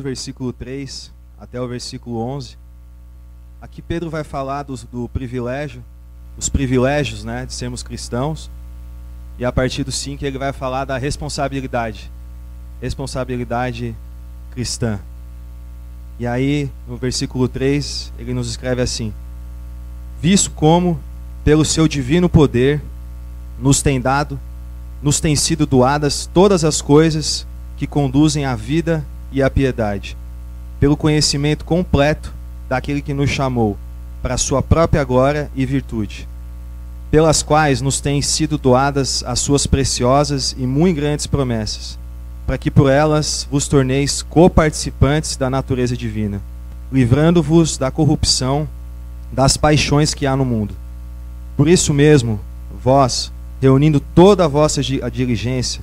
do versículo 3 até o versículo 11, aqui Pedro vai falar do, do privilégio, os privilégios né, de sermos cristãos, e a partir do 5 ele vai falar da responsabilidade, responsabilidade cristã. E aí, no versículo 3, ele nos escreve assim: Visto como, pelo seu divino poder, nos tem dado, nos têm sido doadas todas as coisas que conduzem à vida e à piedade, pelo conhecimento completo daquele que nos chamou para a sua própria glória e virtude, pelas quais nos têm sido doadas as suas preciosas e muito grandes promessas, para que por elas vos torneis coparticipantes da natureza divina, livrando-vos da corrupção das paixões que há no mundo. Por isso mesmo, vós, reunindo toda a vossa diligência,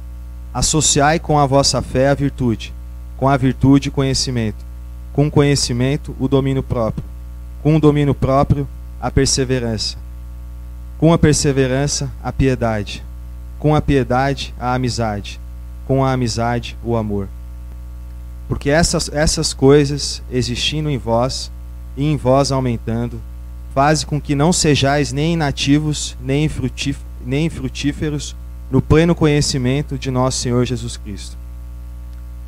associai com a vossa fé a virtude, com a virtude conhecimento, com conhecimento o domínio próprio, com o domínio próprio a perseverança, com a perseverança a piedade, com a piedade a amizade, com a amizade o amor. Porque essas, essas coisas existindo em vós e em vós aumentando, faz com que não sejais nem inativos, nem nem frutíferos no pleno conhecimento de nosso Senhor Jesus Cristo.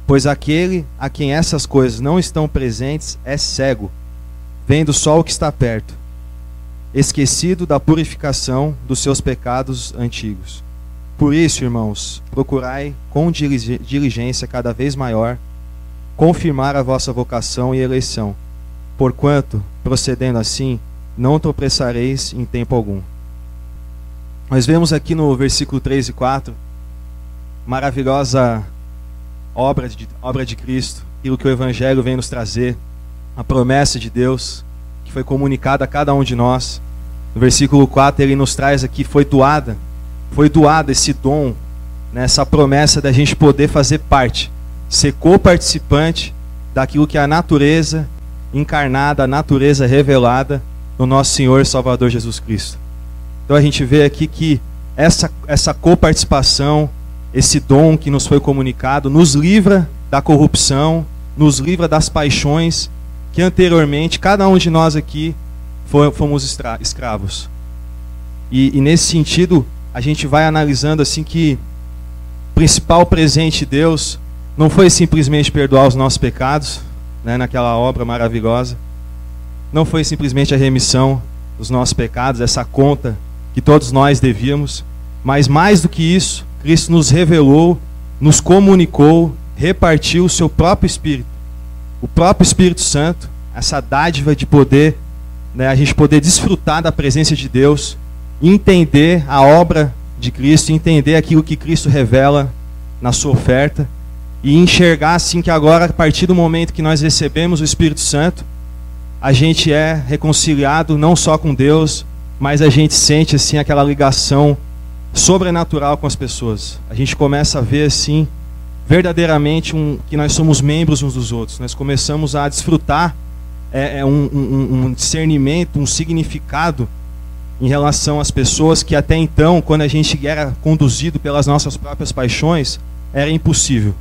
Pois aquele a quem essas coisas não estão presentes é cego, vendo só o que está perto, esquecido da purificação dos seus pecados antigos. Por isso, irmãos, procurai com diligência cada vez maior confirmar a vossa vocação e eleição, porquanto, procedendo assim, não tropeçareis em tempo algum. Nós vemos aqui no versículo 3 e 4 maravilhosa obra de, obra de Cristo, aquilo que o Evangelho vem nos trazer, a promessa de Deus que foi comunicada a cada um de nós. No versículo 4 ele nos traz aqui: foi doada, foi doada esse dom, né, essa promessa da gente poder fazer parte, ser co-participante daquilo que é a natureza encarnada, a natureza revelada no nosso Senhor e Salvador Jesus Cristo. Então a gente vê aqui que essa, essa coparticipação, esse dom que nos foi comunicado, nos livra da corrupção, nos livra das paixões que anteriormente cada um de nós aqui fomos escravos. E, e nesse sentido, a gente vai analisando assim que o principal presente de Deus não foi simplesmente perdoar os nossos pecados, né, naquela obra maravilhosa, não foi simplesmente a remissão dos nossos pecados, essa conta que todos nós devíamos, mas mais do que isso, Cristo nos revelou, nos comunicou, repartiu o seu próprio Espírito, o próprio Espírito Santo, essa dádiva de poder, né, a gente poder desfrutar da presença de Deus, entender a obra de Cristo, entender aquilo que Cristo revela na sua oferta e enxergar assim que agora, a partir do momento que nós recebemos o Espírito Santo, a gente é reconciliado não só com Deus, mas a gente sente assim aquela ligação sobrenatural com as pessoas. A gente começa a ver assim verdadeiramente um, que nós somos membros uns dos outros. Nós começamos a desfrutar é, é um, um, um discernimento, um significado em relação às pessoas que até então, quando a gente era conduzido pelas nossas próprias paixões, era impossível.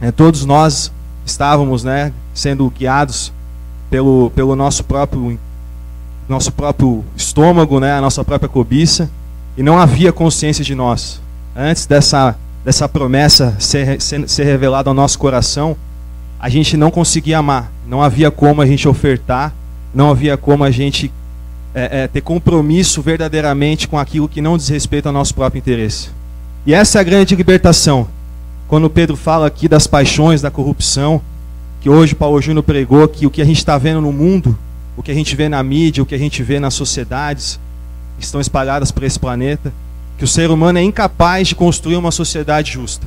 É, todos nós estávamos né, sendo guiados pelo, pelo nosso próprio nosso próprio estômago, né, a nossa própria cobiça, e não havia consciência de nós. Antes dessa, dessa promessa ser, ser, ser revelada ao nosso coração, a gente não conseguia amar, não havia como a gente ofertar, não havia como a gente é, é, ter compromisso verdadeiramente com aquilo que não diz respeito ao nosso próprio interesse. E essa é a grande libertação. Quando Pedro fala aqui das paixões, da corrupção, que hoje Paulo Júnior pregou que o que a gente está vendo no mundo o que a gente vê na mídia, o que a gente vê nas sociedades que estão espalhadas por esse planeta, que o ser humano é incapaz de construir uma sociedade justa.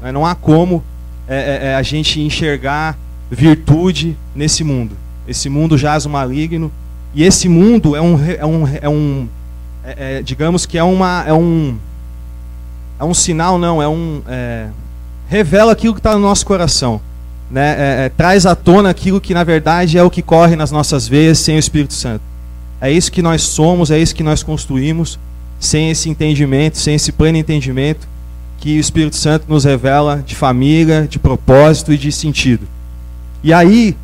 Né? Não há como é, é, é, a gente enxergar virtude nesse mundo. Esse mundo jaz o maligno e esse mundo é um, é um, é um é, digamos que é uma é um é um sinal não é um revela aquilo que está no nosso coração né, traz à tona aquilo que na verdade é o que corre nas nossas veias sem o Espírito Santo. É isso que nós somos, é isso que nós construímos, sem esse entendimento, sem esse pleno entendimento que o Espírito Santo nos revela de família, de propósito e de sentido. E aí,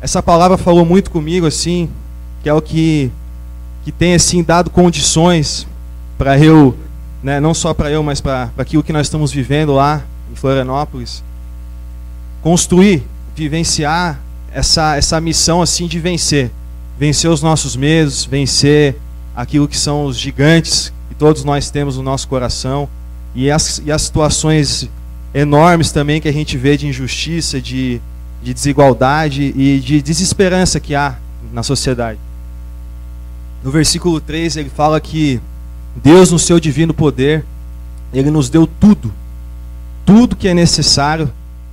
essa palavra falou muito comigo, assim, que é o que, que tem, assim, dado condições para eu, né, não só para eu, mas para aquilo que nós estamos vivendo lá em Florianópolis, construir, vivenciar essa, essa missão, assim, de vencer. Vencer os nossos medos, vencer aquilo que são os gigantes que todos nós temos no nosso coração e as, e as situações enormes também que a gente vê de injustiça, de, de desigualdade e de desesperança que há na sociedade. No versículo 3 ele fala que Deus, no seu divino poder, ele nos deu tudo, tudo que é necessário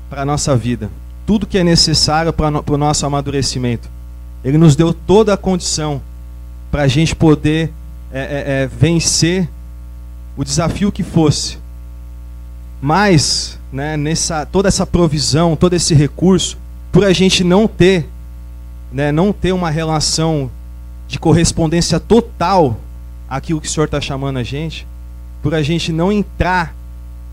para a nossa vida, tudo que é necessário para o nosso amadurecimento. Ele nos deu toda a condição para a gente poder é, é, é, vencer o desafio que fosse. Mas, né, nessa, toda essa provisão, todo esse recurso, por a gente não ter, né, não ter uma relação de correspondência total àquilo que o Senhor está chamando a gente, por a gente não entrar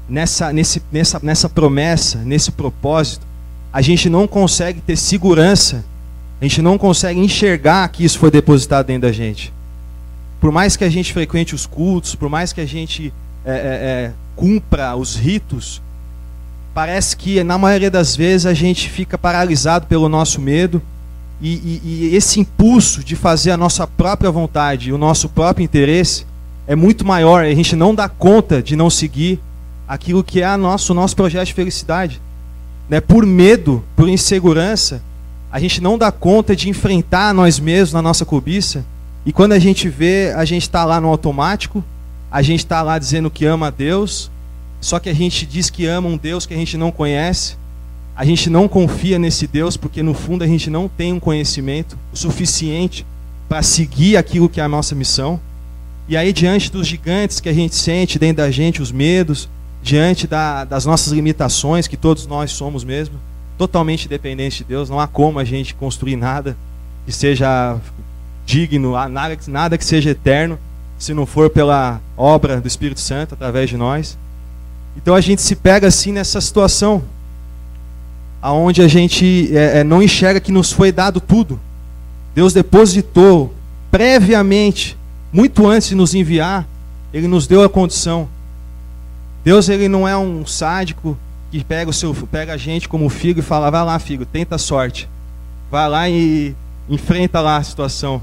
nessa, nesse, nessa, nessa promessa, nesse propósito, a gente não consegue ter segurança, a gente não consegue enxergar que isso foi depositado dentro da gente. Por mais que a gente frequente os cultos, por mais que a gente é, é, é, cumpra os ritos, parece que na maioria das vezes a gente fica paralisado pelo nosso medo e, e, e esse impulso de fazer a nossa própria vontade, o nosso próprio interesse, é muito maior. A gente não dá conta de não seguir aquilo que é a nosso, o nosso projeto de felicidade. Né? Por medo, por insegurança, a gente não dá conta de enfrentar nós mesmos na nossa cobiça. E quando a gente vê, a gente está lá no automático, a gente está lá dizendo que ama a Deus, só que a gente diz que ama um Deus que a gente não conhece. A gente não confia nesse Deus porque no fundo a gente não tem um conhecimento suficiente para seguir aquilo que é a nossa missão. E aí diante dos gigantes que a gente sente dentro da gente, os medos, diante da, das nossas limitações, que todos nós somos mesmo, totalmente dependentes de Deus, não há como a gente construir nada que seja digno, nada, nada que seja eterno se não for pela obra do Espírito Santo através de nós. Então a gente se pega assim nessa situação, aonde a gente é, é, não enxerga que nos foi dado tudo. Deus depositou previamente, muito antes de nos enviar, Ele nos deu a condição. Deus ele não é um sádico que pega o seu, pega a gente como filho e fala, vai lá, filho, tenta a sorte, vai lá e enfrenta lá a situação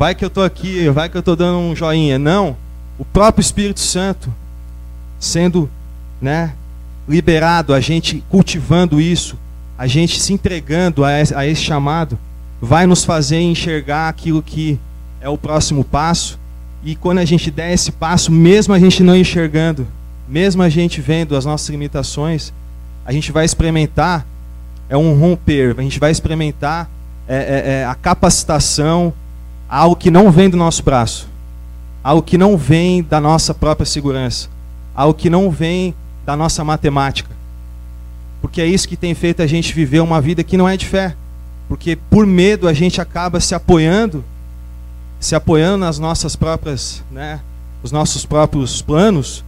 vai que eu estou aqui, vai que eu estou dando um joinha. Não, o próprio Espírito Santo sendo né, liberado, a gente cultivando isso, a gente se entregando a esse chamado, vai nos fazer enxergar aquilo que é o próximo passo. E quando a gente der esse passo, mesmo a gente não enxergando, mesmo a gente vendo as nossas limitações, a gente vai experimentar é um romper, a gente vai experimentar é, é, é a capacitação, algo que não vem do nosso braço, algo que não vem da nossa própria segurança, algo que não vem da nossa matemática. Porque é isso que tem feito a gente viver uma vida que não é de fé. Porque por medo a gente acaba se apoiando, se apoiando nas nossas próprias, né, os nossos próprios planos,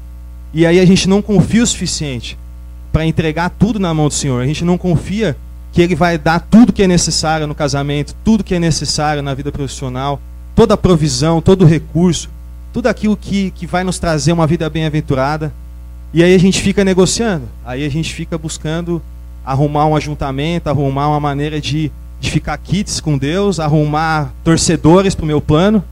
e aí a gente não confia o suficiente para entregar tudo na mão do Senhor. A gente não confia que Ele vai dar tudo que é necessário no casamento, tudo que é necessário na vida profissional, toda a provisão, todo o recurso, tudo aquilo que, que vai nos trazer uma vida bem-aventurada. E aí a gente fica negociando, aí a gente fica buscando arrumar um ajuntamento, arrumar uma maneira de, de ficar kits com Deus, arrumar torcedores para o meu plano,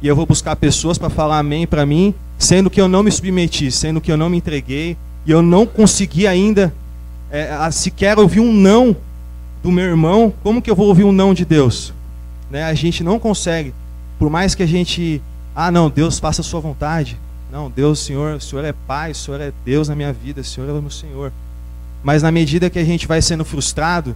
e eu vou buscar pessoas para falar amém para mim, sendo que eu não me submeti, sendo que eu não me entreguei, e eu não consegui ainda é, sequer ouvir um não do meu irmão, como que eu vou ouvir um não de Deus? Né? A gente não consegue, por mais que a gente, ah não, Deus faça a sua vontade. Não, Deus, Senhor, o Senhor é Pai, o Senhor é Deus na minha vida, o Senhor é o meu Senhor. Mas na medida que a gente vai sendo frustrado,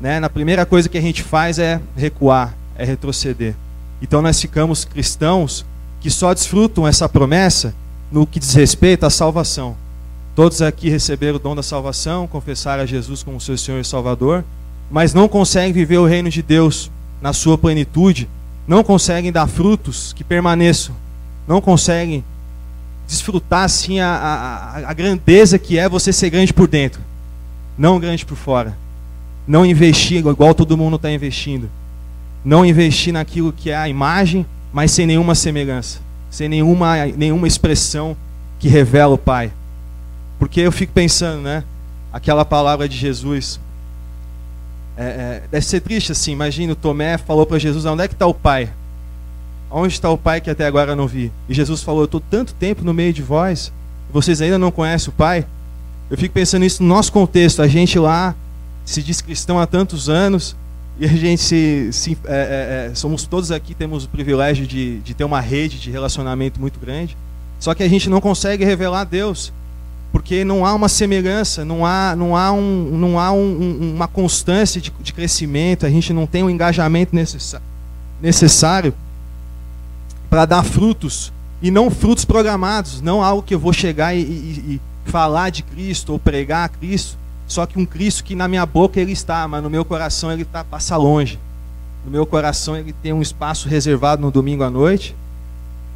né, na primeira coisa que a gente faz é recuar, é retroceder. Então nós ficamos cristãos que só desfrutam essa promessa no que diz respeito à salvação. Todos aqui receberam o dom da salvação, confessaram a Jesus como seu Senhor e Salvador, mas não conseguem viver o reino de Deus na sua plenitude, não conseguem dar frutos que permaneçam, não conseguem desfrutar assim a, a, a grandeza que é você ser grande por dentro, não grande por fora. não investir igual todo mundo está investindo. Não investir naquilo que é a imagem, mas sem nenhuma semelhança, sem nenhuma, nenhuma expressão que revela o Pai. Porque eu fico pensando, né? Aquela palavra de Jesus. É, é, deve ser triste assim. Imagina o Tomé falou para Jesus: onde é que está o Pai? Onde está o Pai que até agora não vi? E Jesus falou: Eu estou tanto tempo no meio de vós, vocês ainda não conhecem o Pai? Eu fico pensando nisso no nosso contexto. A gente lá se diz cristão há tantos anos e a gente se, se é, é, é, somos todos aqui temos o privilégio de, de ter uma rede de relacionamento muito grande. Só que a gente não consegue revelar Deus porque não há uma semelhança, não há, não há, um, não há um, uma constância de, de, crescimento, a gente não tem o um engajamento necessário para dar frutos e não frutos programados, não algo que eu vou chegar e, e, e falar de Cristo ou pregar a Cristo, só que um Cristo que na minha boca ele está, mas no meu coração ele tá, passa longe. No meu coração ele tem um espaço reservado no domingo à noite.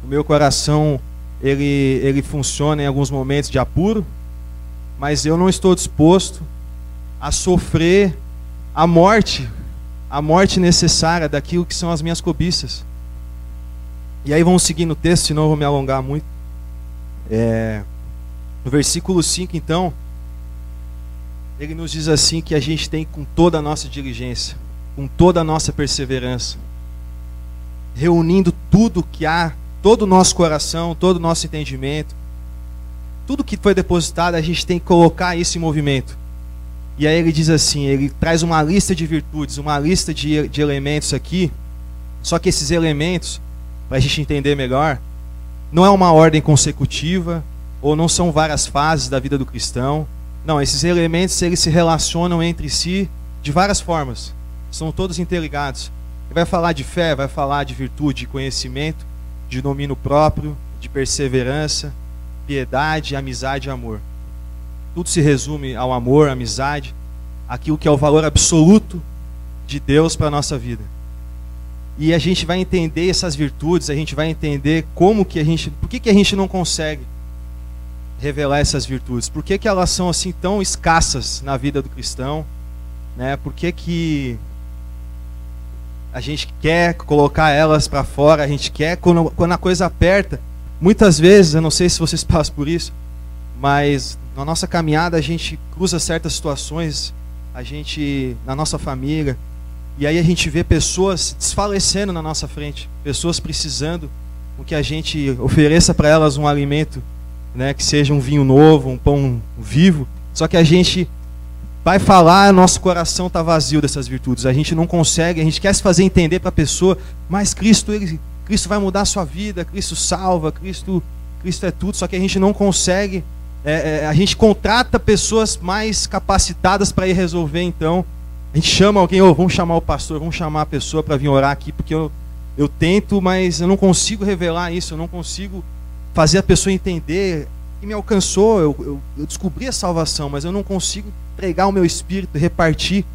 No meu coração ele, ele funciona em alguns momentos de apuro, mas eu não estou disposto a sofrer a morte, a morte necessária daquilo que são as minhas cobiças. E aí vamos seguir no texto, senão eu vou me alongar muito. É, no versículo 5, então, ele nos diz assim que a gente tem com toda a nossa diligência, com toda a nossa perseverança, reunindo tudo que há, todo o nosso coração, todo o nosso entendimento, tudo que foi depositado, a gente tem que colocar isso em movimento. E aí ele diz assim, ele traz uma lista de virtudes, uma lista de, de elementos aqui, só que esses elementos para a gente entender melhor, não é uma ordem consecutiva ou não são várias fases da vida do cristão. Não, esses elementos eles se relacionam entre si de várias formas. São todos interligados. Ele vai falar de fé, vai falar de virtude, de conhecimento, de domínio próprio, de perseverança, piedade, amizade e amor. Tudo se resume ao amor, amizade, aquilo que é o valor absoluto de Deus para a nossa vida. E a gente vai entender essas virtudes, a gente vai entender como que a gente, por que, que a gente não consegue revelar essas virtudes? Por que, que elas são assim tão escassas na vida do cristão? Né? Por que, que a gente quer colocar elas para fora? A gente quer quando, quando a coisa aperta. Muitas vezes, eu não sei se vocês passam por isso, mas na nossa caminhada a gente cruza certas situações, a gente na nossa família, e aí a gente vê pessoas desfalecendo na nossa frente, pessoas precisando que a gente ofereça para elas um alimento, né, que seja um vinho novo, um pão vivo. Só que a gente vai falar, nosso coração está vazio dessas virtudes. A gente não consegue, a gente quer se fazer entender para a pessoa, mas Cristo, ele, Cristo vai mudar a sua vida, Cristo salva, Cristo, Cristo é tudo. Só que a gente não consegue. É, é, a gente contrata pessoas mais capacitadas para ir resolver então a gente chama alguém, oh, vamos chamar o pastor, vamos chamar a pessoa para vir orar aqui, porque eu, eu tento, mas eu não consigo revelar isso, eu não consigo fazer a pessoa entender que me alcançou, eu, eu, eu descobri a salvação, mas eu não consigo entregar o meu espírito, repartir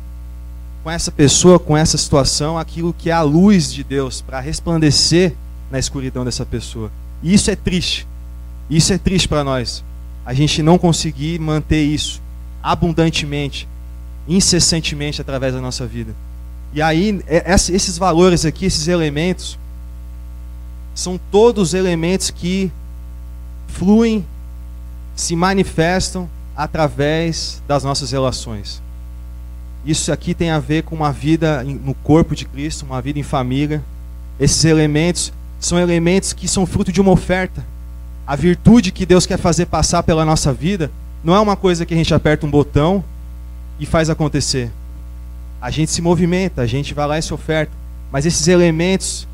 com essa pessoa, com essa situação, aquilo que é a luz de Deus, para resplandecer na escuridão dessa pessoa. E isso é triste. Isso é triste para nós. A gente não conseguir manter isso abundantemente incessantemente através da nossa vida. E aí, é, esses valores aqui, esses elementos, são todos elementos que fluem, se manifestam através das nossas relações. Isso aqui tem a ver com uma vida no corpo de Cristo, uma vida em família. Esses elementos são elementos que são fruto de uma oferta. A virtude que Deus quer fazer passar pela nossa vida não é uma coisa que a gente aperta um botão e faz acontecer. A gente se movimenta, a gente vai lá e se oferta. Mas esses elementos,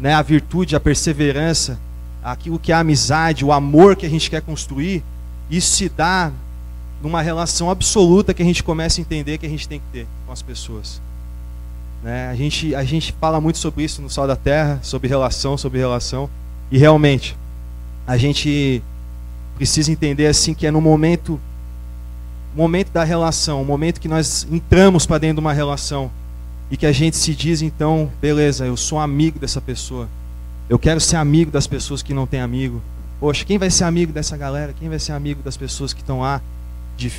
né, a virtude, a perseverança, aquilo que é a amizade, o amor que a gente quer construir, isso se dá numa relação absoluta que a gente começa a entender que a gente tem que ter com as pessoas. Né? A, gente, a gente fala muito sobre isso no Sal da Terra, sobre relação, sobre relação. E realmente, a gente precisa entender assim que é no momento momento da relação, o momento que nós entramos para dentro de uma relação e que a gente se diz então, beleza, eu sou amigo dessa pessoa. Eu quero ser amigo das pessoas que não têm amigo. Poxa, quem vai ser amigo dessa galera? Quem vai ser amigo das pessoas que estão lá?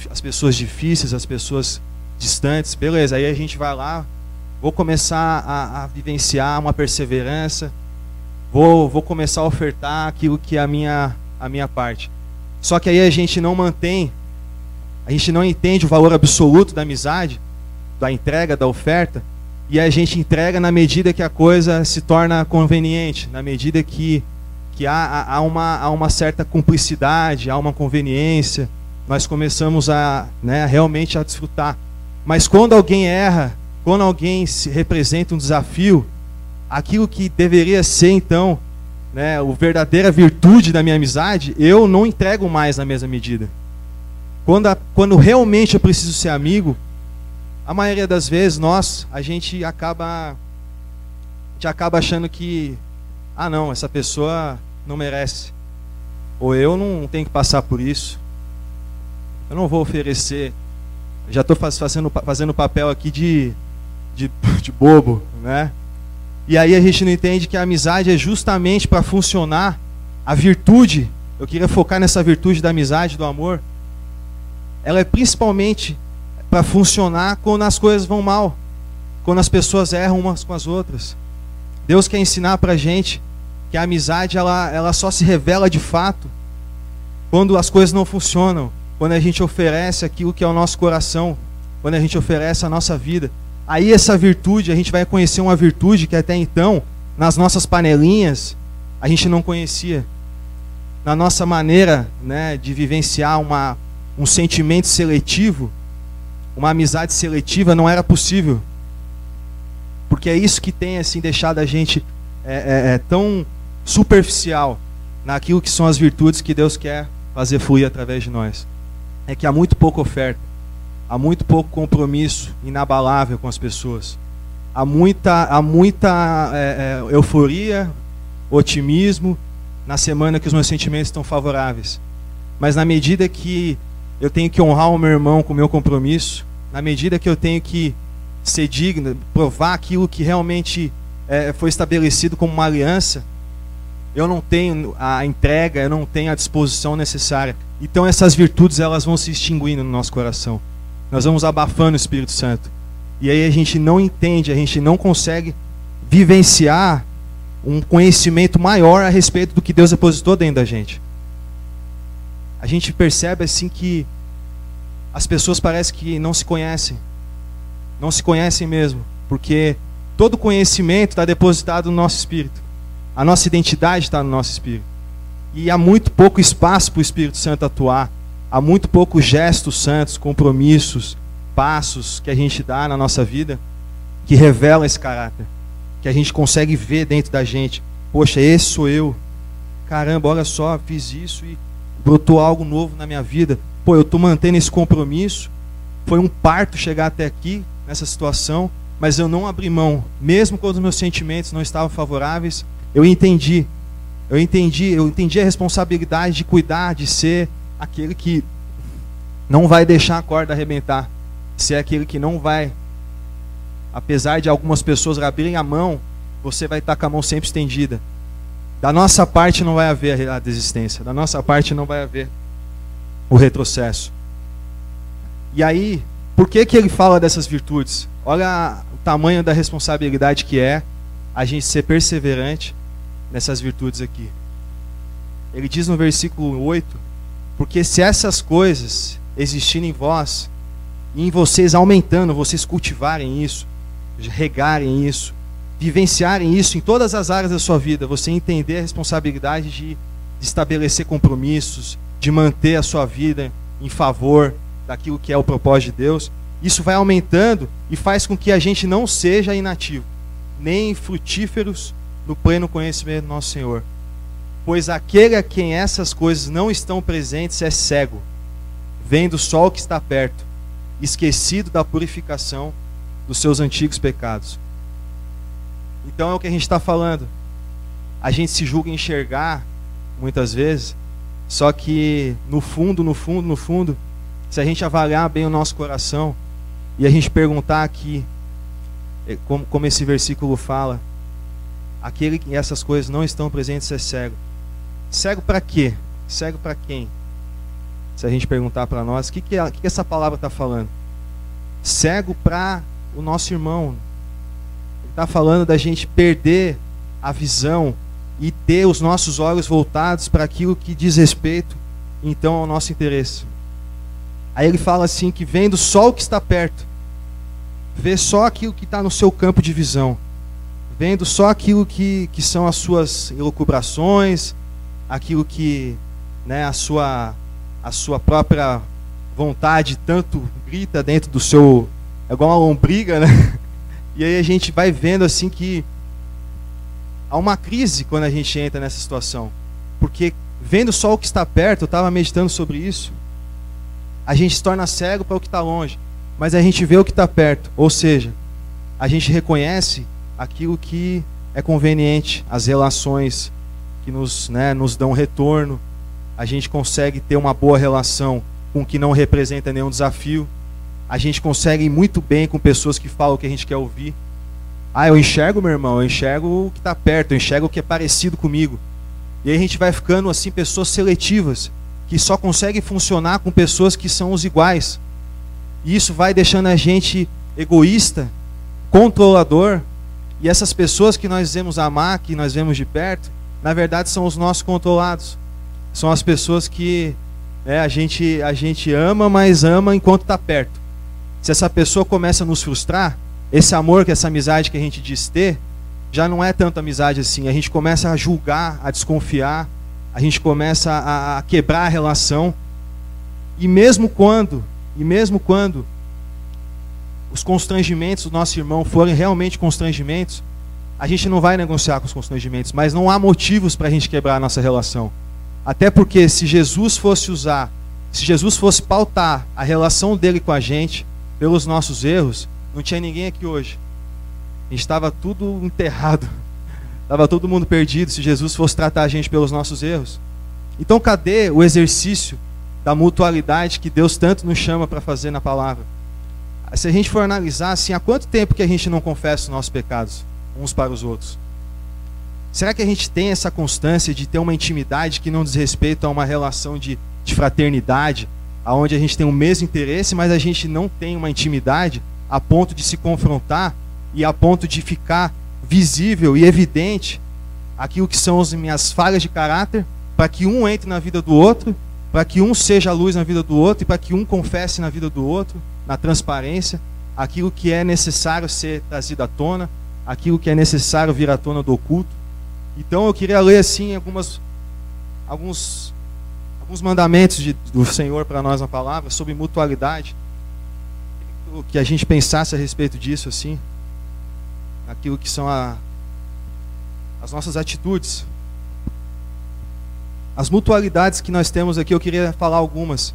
As pessoas difíceis, as pessoas distantes, beleza, aí a gente vai lá, vou começar a, a vivenciar uma perseverança, vou, vou começar a ofertar aquilo que é a minha, a minha parte. Só que aí a gente não mantém, a gente não entende o valor absoluto da amizade, da entrega, da oferta, e a gente entrega na medida que a coisa se torna conveniente, na medida que, que há, há, uma, há uma certa cumplicidade, há uma conveniência, nós começamos a né, realmente a desfrutar. Mas quando alguém erra, quando alguém se representa um desafio, aquilo que deveria ser então, né, a verdadeira virtude da minha amizade, eu não entrego mais na mesma medida. Quando, a, quando realmente eu preciso ser amigo, a maioria das vezes nós, a gente acaba, a gente acaba achando que, ah não, essa pessoa não merece, ou eu não tenho que passar por isso, eu não vou oferecer, já estou fazendo fazendo papel aqui de de, de bobo, né? E aí a gente não entende que a amizade é justamente para funcionar a virtude. Eu queria focar nessa virtude da amizade, do amor. Ela é principalmente para funcionar quando as coisas vão mal, quando as pessoas erram umas com as outras. Deus quer ensinar para a gente que a amizade ela, ela só se revela de fato quando as coisas não funcionam, quando a gente oferece aquilo que é o nosso coração, quando a gente oferece a nossa vida. Aí essa virtude, a gente vai conhecer uma virtude que até então, nas nossas panelinhas, a gente não conhecia. Na nossa maneira né, de vivenciar uma, um sentimento seletivo, uma amizade seletiva não era possível. Porque é isso que tem assim deixado a gente é, é, é tão superficial naquilo que são as virtudes que Deus quer fazer fluir através de nós. É que há muito pouca oferta há muito pouco compromisso inabalável com as pessoas. Há muita, há muita é, é, euforia, otimismo na semana que os meus sentimentos estão favoráveis. Mas na medida que eu tenho que honrar o meu irmão com o meu compromisso, na medida que eu tenho que ser digno, provar aquilo que realmente é, foi estabelecido como uma aliança, eu não tenho a entrega, eu não tenho a disposição necessária. Então essas virtudes elas vão se extinguindo no nosso coração. Nós vamos abafando o Espírito Santo. E aí a gente não entende, a gente não consegue vivenciar um conhecimento maior a respeito do que Deus depositou dentro da gente. A gente percebe assim que as pessoas parecem que não se conhecem. Não se conhecem mesmo. Porque todo conhecimento está depositado no nosso espírito. A nossa identidade está no nosso espírito. E há muito pouco espaço para o Espírito Santo atuar há muito poucos gestos santos, compromissos, passos que a gente dá na nossa vida que revelam esse caráter, que a gente consegue ver dentro da gente. Poxa, esse sou eu. Caramba, olha só, fiz isso e brotou algo novo na minha vida. Pô, eu estou mantendo esse compromisso. Foi um parto chegar até aqui, nessa situação, mas eu não abri mão. Mesmo quando os meus sentimentos não estavam favoráveis, eu entendi. Eu entendi, eu entendi a responsabilidade de cuidar, de ser aquele que não vai deixar a corda arrebentar, se é aquele que não vai, apesar de algumas pessoas abrirem a mão, você vai estar com a mão sempre estendida. Da nossa parte não vai haver a desistência, da nossa parte não vai haver o retrocesso. E aí, por que, que ele fala dessas virtudes? Olha o tamanho da responsabilidade que é a gente ser perseverante nessas virtudes aqui. Ele diz no versículo 8 porque se essas coisas existirem em vós, e em vocês aumentando, vocês cultivarem isso, regarem isso, vivenciarem isso em todas as áreas da sua vida, você entender a responsabilidade de estabelecer compromissos, de manter a sua vida em favor daquilo que é o propósito de Deus, isso vai aumentando e faz com que a gente não seja inativo, nem frutíferos no pleno conhecimento do nosso Senhor. Pois aquele a quem essas coisas não estão presentes é cego, vendo só o que está perto, esquecido da purificação dos seus antigos pecados. Então é o que a gente está falando. A gente se julga enxergar, muitas vezes, só que no fundo, no fundo, no fundo, se a gente avaliar bem o nosso coração e a gente perguntar aqui, é, como, como esse versículo fala, aquele que essas coisas não estão presentes é cego. Cego para quê? Cego para quem? Se a gente perguntar para nós, o que, que, que, essa palavra está falando? cego para o nosso irmão. Está falando da gente perder a visão e ter os nossos olhos voltados para aquilo que diz respeito, então, ao nosso interesse. Aí ele fala assim: que vendo só o que está perto, vê só aquilo que está no seu campo de visão, vendo só aquilo que, que são as suas elucubrações, aquilo que né, a, sua, a sua própria vontade tanto grita dentro do seu. É igual uma lombriga, né? E aí a gente vai vendo assim que há uma crise quando a gente entra nessa situação. Porque vendo só o que está perto, eu estava meditando sobre isso, a gente se torna cego para o que está longe, mas a gente vê o que está perto. Ou seja, a gente reconhece aquilo que é conveniente, as relações que nos, né, nos dão retorno, a gente consegue ter uma boa relação com o que não representa nenhum desafio. A gente consegue ir muito bem com pessoas que falam o que a gente quer ouvir. Ah, eu enxergo, meu irmão, eu enxergo o que está perto, eu enxergo o que é parecido comigo. E aí a gente vai ficando assim, pessoas seletivas, que só conseguem funcionar com pessoas que são os iguais. E isso vai deixando a gente egoísta, controlador. E essas pessoas que nós vemos amar, que nós vemos de perto, na verdade são os nossos controlados. São as pessoas que né, a, gente, a gente ama, mas ama enquanto está perto. Se essa pessoa começa a nos frustrar, esse amor, que essa amizade que a gente diz ter, já não é tanto amizade assim. A gente começa a julgar, a desconfiar, a gente começa a, a quebrar a relação. E mesmo quando, e mesmo quando os constrangimentos do nosso irmão forem realmente constrangimentos, a gente não vai negociar com os constrangimentos, mas não há motivos para a gente quebrar a nossa relação. Até porque se Jesus fosse usar, se Jesus fosse pautar a relação dele com a gente pelos nossos erros, não tinha ninguém aqui hoje. Estava tudo enterrado. Estava todo mundo perdido se Jesus fosse tratar a gente pelos nossos erros. Então, cadê o exercício da mutualidade que Deus tanto nos chama para fazer na palavra? Se a gente for analisar assim, há quanto tempo que a gente não confessa os nossos pecados uns para os outros? Será que a gente tem essa constância de ter uma intimidade que não diz respeito a uma relação de, de fraternidade, aonde a gente tem o mesmo interesse, mas a gente não tem uma intimidade a ponto de se confrontar e a ponto de ficar visível e evidente aquilo que são as minhas falhas de caráter, para que um entre na vida do outro, para que um seja a luz na vida do outro e para que um confesse na vida do outro, na transparência, aquilo que é necessário ser trazido à tona, aquilo que é necessário vir à tona do oculto. Então eu queria ler assim algumas, alguns, alguns mandamentos de, do Senhor para nós na palavra sobre mutualidade. Que a gente pensasse a respeito disso assim, naquilo que são a, as nossas atitudes. As mutualidades que nós temos aqui, eu queria falar algumas.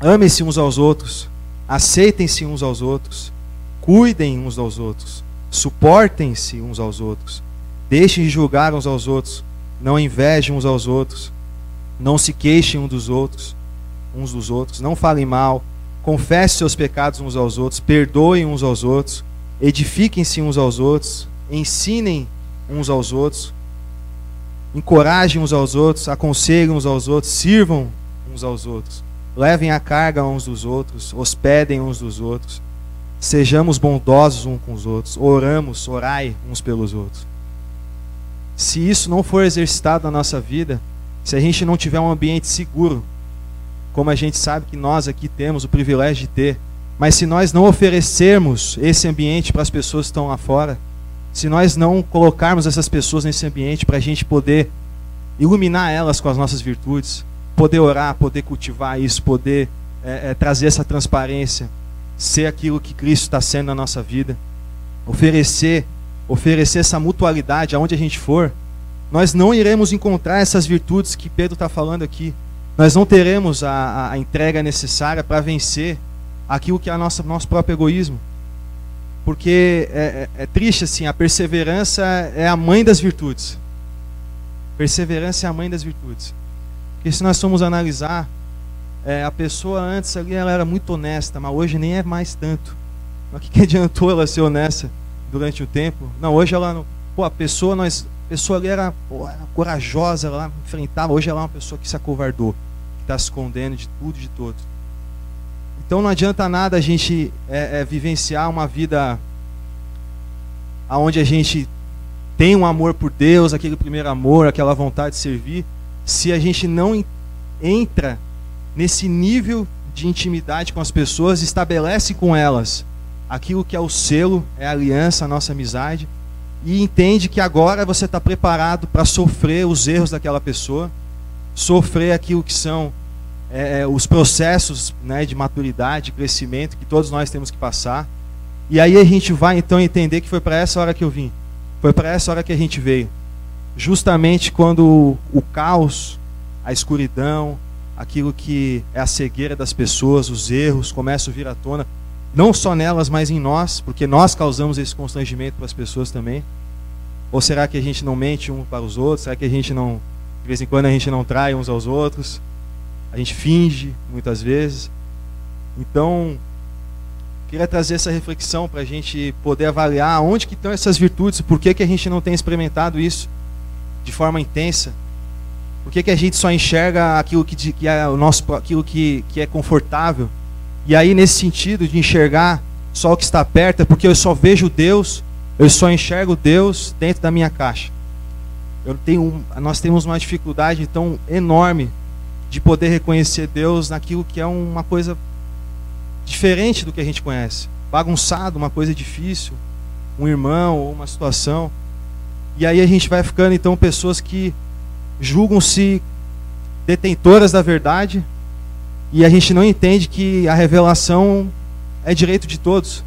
Amem-se uns aos outros, aceitem-se uns aos outros, cuidem uns aos outros, suportem-se uns aos outros Deixem de julgar uns aos outros, não invejem uns aos outros, não se queixem uns dos outros, uns dos outros, não falem mal, confessem seus pecados uns aos outros, perdoem uns aos outros, edifiquem-se uns aos outros, ensinem uns aos outros, encorajem uns aos outros, aconselhem uns aos outros, sirvam uns aos outros, levem a carga uns dos outros, hospedem uns dos outros, sejamos bondosos uns com os outros, oramos, orai uns pelos outros. Se isso não for exercitado na nossa vida, se a gente não tiver um ambiente seguro, como a gente sabe que nós aqui temos o privilégio de ter, mas se nós não oferecermos esse ambiente para as pessoas que estão lá fora, se nós não colocarmos essas pessoas nesse ambiente para a gente poder iluminar elas com as nossas virtudes, poder orar, poder cultivar isso, poder é, é, trazer essa transparência, ser aquilo que Cristo está sendo na nossa vida, oferecer oferecer essa mutualidade aonde a gente for, nós não iremos encontrar essas virtudes que Pedro está falando aqui. Nós não teremos a, a entrega necessária para vencer aquilo que é o nosso, próprio egoísmo. Porque é, é, é triste assim, a perseverança é a mãe das virtudes. Perseverança é a mãe das virtudes. Porque se nós formos analisar, é, a pessoa antes ali ela era muito honesta, mas hoje nem é mais tanto. Mas o que, que adiantou ela ser honesta? durante o tempo. Não, hoje ela não. Pô, a pessoa, nós, pessoa ali era, pô, era corajosa, ela enfrentava. Hoje ela é uma pessoa que se acovardou, que está se escondendo de tudo e de todos. Então não adianta nada a gente é, é, vivenciar uma vida onde a gente tem um amor por Deus, aquele primeiro amor, aquela vontade de servir, se a gente não entra nesse nível de intimidade com as pessoas, estabelece com elas aquilo que é o selo, é a aliança, a nossa amizade, e entende que agora você está preparado para sofrer os erros daquela pessoa, sofrer aquilo que são é, é, os processos né, de maturidade, de crescimento que todos nós temos que passar. E aí a gente vai então entender que foi para essa hora que eu vim, foi para essa hora que a gente veio. Justamente quando o caos, a escuridão, aquilo que é a cegueira das pessoas, os erros começam a vir à tona, não só nelas, mas em nós, porque nós causamos esse constrangimento para as pessoas também. Ou será que a gente não mente um para os outros? Será que a gente não, de vez em quando, a gente não trai uns aos outros? A gente finge muitas vezes. Então, queria trazer essa reflexão para a gente poder avaliar onde que estão essas virtudes, por que, que a gente não tem experimentado isso de forma intensa, por que, que a gente só enxerga aquilo que, que é o nosso, aquilo que, que é confortável e aí, nesse sentido de enxergar só o que está perto, é porque eu só vejo Deus, eu só enxergo Deus dentro da minha caixa. Eu tenho, nós temos uma dificuldade tão enorme de poder reconhecer Deus naquilo que é uma coisa diferente do que a gente conhece. Bagunçado, uma coisa difícil, um irmão ou uma situação. E aí a gente vai ficando então pessoas que julgam-se detentoras da verdade, e a gente não entende que a revelação é direito de todos.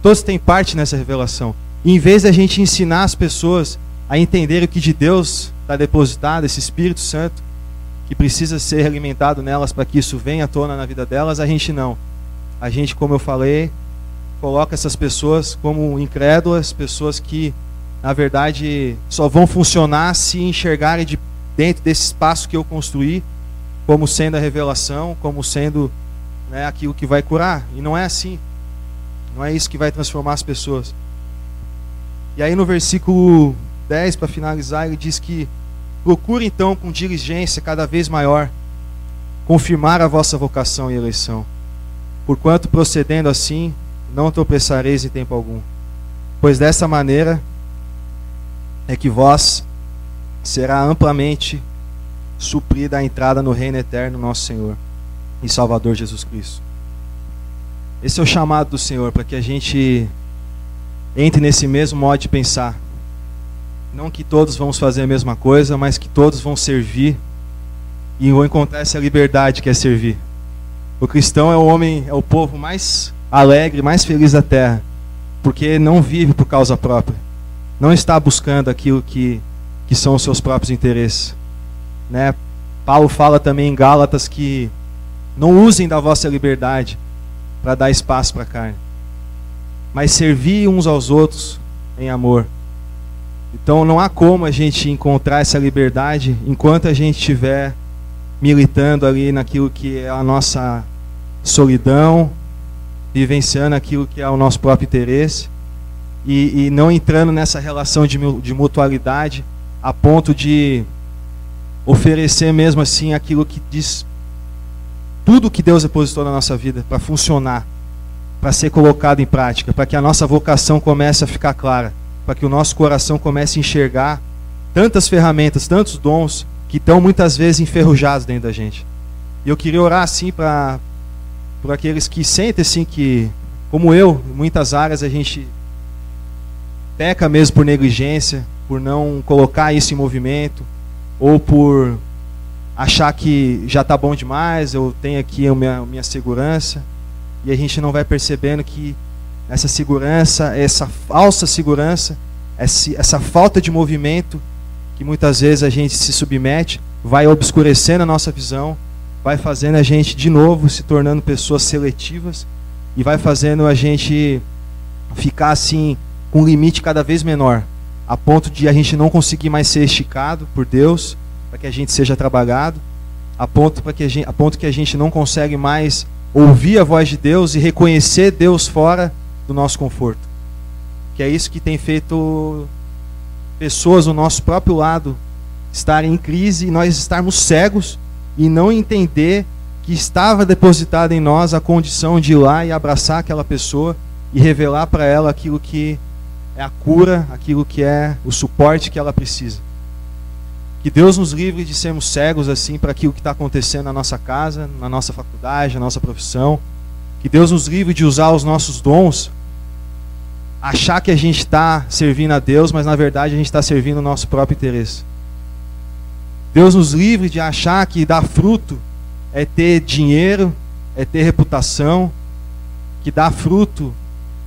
Todos têm parte nessa revelação. E em vez da gente ensinar as pessoas a entender o que de Deus está depositado, esse Espírito Santo, que precisa ser alimentado nelas para que isso venha à tona na vida delas, a gente não. A gente, como eu falei, coloca essas pessoas como incrédulas, pessoas que, na verdade, só vão funcionar se enxergarem de dentro desse espaço que eu construí como sendo a revelação, como sendo né, aquilo que vai curar. E não é assim. Não é isso que vai transformar as pessoas. E aí no versículo 10, para finalizar, ele diz que procure então com diligência cada vez maior confirmar a vossa vocação e eleição. Porquanto procedendo assim, não tropeçareis em tempo algum. Pois dessa maneira é que vós será amplamente suprida a entrada no reino eterno nosso Senhor e Salvador Jesus Cristo. Esse é o chamado do Senhor para que a gente entre nesse mesmo modo de pensar. Não que todos vamos fazer a mesma coisa, mas que todos vão servir e vão encontrar essa liberdade que é servir. O cristão é o homem, é o povo mais alegre, mais feliz da terra, porque não vive por causa própria. Não está buscando aquilo que, que são os seus próprios interesses né? Paulo fala também em Gálatas que não usem da vossa liberdade para dar espaço para a carne, mas servir uns aos outros em amor. Então não há como a gente encontrar essa liberdade enquanto a gente estiver militando ali naquilo que é a nossa solidão, vivenciando aquilo que é o nosso próprio interesse e, e não entrando nessa relação de, de mutualidade a ponto de oferecer mesmo assim aquilo que diz tudo que Deus depositou na nossa vida para funcionar, para ser colocado em prática, para que a nossa vocação comece a ficar clara, para que o nosso coração comece a enxergar tantas ferramentas, tantos dons que estão muitas vezes enferrujados dentro da gente. E eu queria orar assim para por aqueles que sentem assim que, como eu, em muitas áreas a gente peca mesmo por negligência, por não colocar isso em movimento, ou por achar que já está bom demais, eu tenho aqui a minha, minha segurança, e a gente não vai percebendo que essa segurança, essa falsa segurança, essa falta de movimento, que muitas vezes a gente se submete, vai obscurecendo a nossa visão, vai fazendo a gente de novo se tornando pessoas seletivas e vai fazendo a gente ficar assim com um limite cada vez menor a ponto de a gente não conseguir mais ser esticado por Deus, para que a gente seja trabalhado, a ponto, que a, gente, a ponto que a gente não consegue mais ouvir a voz de Deus e reconhecer Deus fora do nosso conforto. Que é isso que tem feito pessoas do nosso próprio lado estarem em crise e nós estarmos cegos e não entender que estava depositada em nós a condição de ir lá e abraçar aquela pessoa e revelar para ela aquilo que é a cura, aquilo que é o suporte que ela precisa. Que Deus nos livre de sermos cegos assim para aquilo que está acontecendo na nossa casa, na nossa faculdade, na nossa profissão. Que Deus nos livre de usar os nossos dons, achar que a gente está servindo a Deus, mas na verdade a gente está servindo o nosso próprio interesse. Deus nos livre de achar que dar fruto é ter dinheiro, é ter reputação, que dar fruto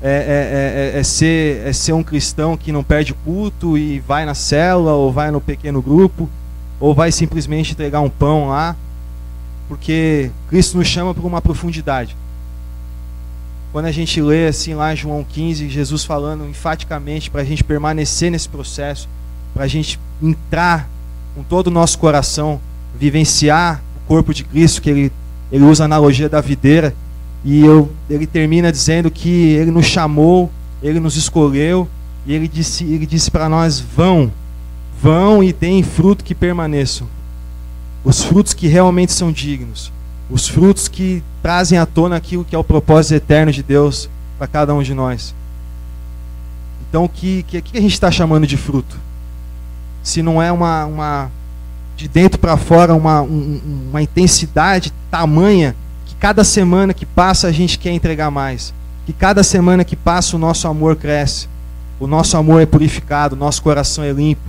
é, é, é, é, ser, é ser um cristão que não perde culto e vai na célula, ou vai no pequeno grupo, ou vai simplesmente entregar um pão lá, porque Cristo nos chama para uma profundidade. Quando a gente lê assim lá em João 15, Jesus falando enfaticamente para a gente permanecer nesse processo, para a gente entrar com todo o nosso coração, vivenciar o corpo de Cristo, que ele, ele usa a analogia da videira, e eu, ele termina dizendo que ele nos chamou, ele nos escolheu, e ele disse, ele disse para nós: vão, vão e deem fruto que permaneçam. Os frutos que realmente são dignos. Os frutos que trazem à tona aquilo que é o propósito eterno de Deus para cada um de nós. Então, o que, que, que a gente está chamando de fruto? Se não é uma, uma de dentro para fora, uma, um, uma intensidade tamanha cada semana que passa a gente quer entregar mais. Que cada semana que passa o nosso amor cresce. O nosso amor é purificado, o nosso coração é limpo.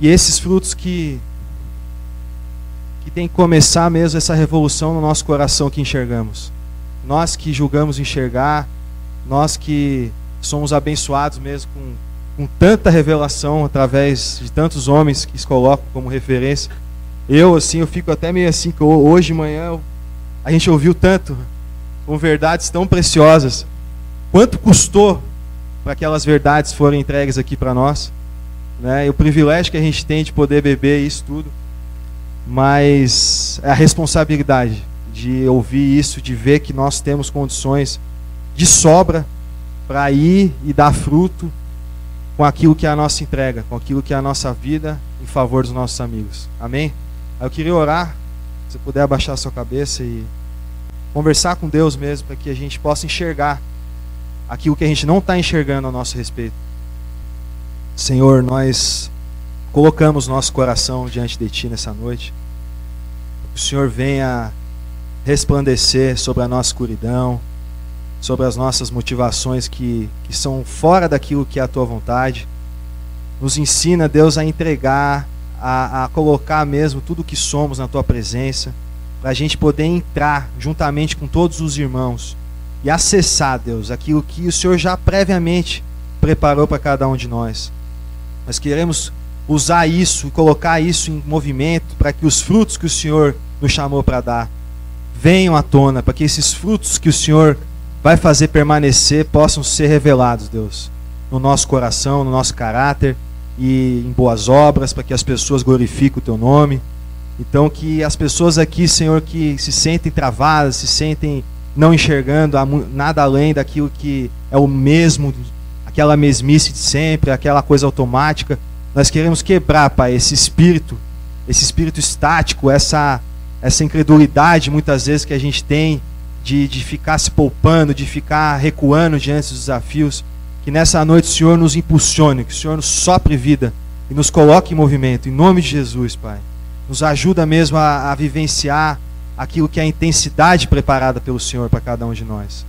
E esses frutos que que tem que começar mesmo essa revolução no nosso coração que enxergamos. Nós que julgamos enxergar, nós que somos abençoados mesmo com, com tanta revelação através de tantos homens que se colocam como referência. Eu, assim, eu fico até meio assim, que hoje de manhã eu a gente ouviu tanto, com verdades tão preciosas. Quanto custou para aquelas verdades forem entregues aqui para nós? Né? E o privilégio que a gente tem de poder beber isso tudo. Mas é a responsabilidade de ouvir isso, de ver que nós temos condições de sobra para ir e dar fruto com aquilo que é a nossa entrega, com aquilo que é a nossa vida em favor dos nossos amigos. Amém? Eu queria orar você puder abaixar a sua cabeça e conversar com Deus mesmo, para que a gente possa enxergar aquilo que a gente não está enxergando a nosso respeito. Senhor, nós colocamos nosso coração diante de Ti nessa noite. Que o Senhor venha resplandecer sobre a nossa escuridão, sobre as nossas motivações que, que são fora daquilo que é a Tua vontade. Nos ensina, Deus, a entregar a, a colocar mesmo tudo o que somos na tua presença, para a gente poder entrar juntamente com todos os irmãos e acessar, Deus, aquilo que o Senhor já previamente preparou para cada um de nós. Nós queremos usar isso e colocar isso em movimento para que os frutos que o Senhor nos chamou para dar venham à tona, para que esses frutos que o Senhor vai fazer permanecer possam ser revelados, Deus, no nosso coração, no nosso caráter e em boas obras, para que as pessoas glorifiquem o teu nome. Então, que as pessoas aqui, Senhor, que se sentem travadas, se sentem não enxergando nada além daquilo que é o mesmo, aquela mesmice de sempre, aquela coisa automática. Nós queremos quebrar, Pai, esse espírito, esse espírito estático, essa, essa incredulidade muitas vezes que a gente tem de, de ficar se poupando, de ficar recuando diante dos desafios. Que nessa noite o Senhor nos impulsione, que o Senhor nos sopre vida e nos coloque em movimento, em nome de Jesus, Pai. Nos ajuda mesmo a, a vivenciar aquilo que é a intensidade preparada pelo Senhor para cada um de nós.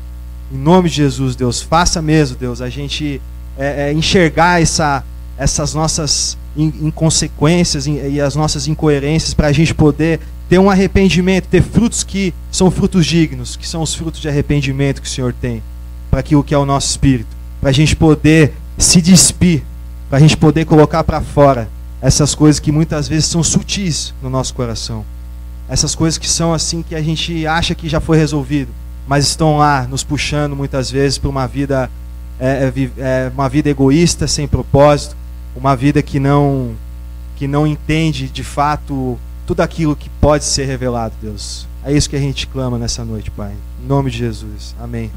Em nome de Jesus, Deus, faça mesmo, Deus, a gente é, é, enxergar essa, essas nossas inconsequências e as nossas incoerências para a gente poder ter um arrependimento, ter frutos que são frutos dignos, que são os frutos de arrependimento que o Senhor tem para aquilo que é o nosso espírito para a gente poder se despir, para a gente poder colocar para fora essas coisas que muitas vezes são sutis no nosso coração. Essas coisas que são assim que a gente acha que já foi resolvido, mas estão lá nos puxando muitas vezes para uma vida é, é, é, uma vida egoísta, sem propósito, uma vida que não que não entende de fato tudo aquilo que pode ser revelado, Deus. É isso que a gente clama nessa noite, Pai. Em nome de Jesus. Amém.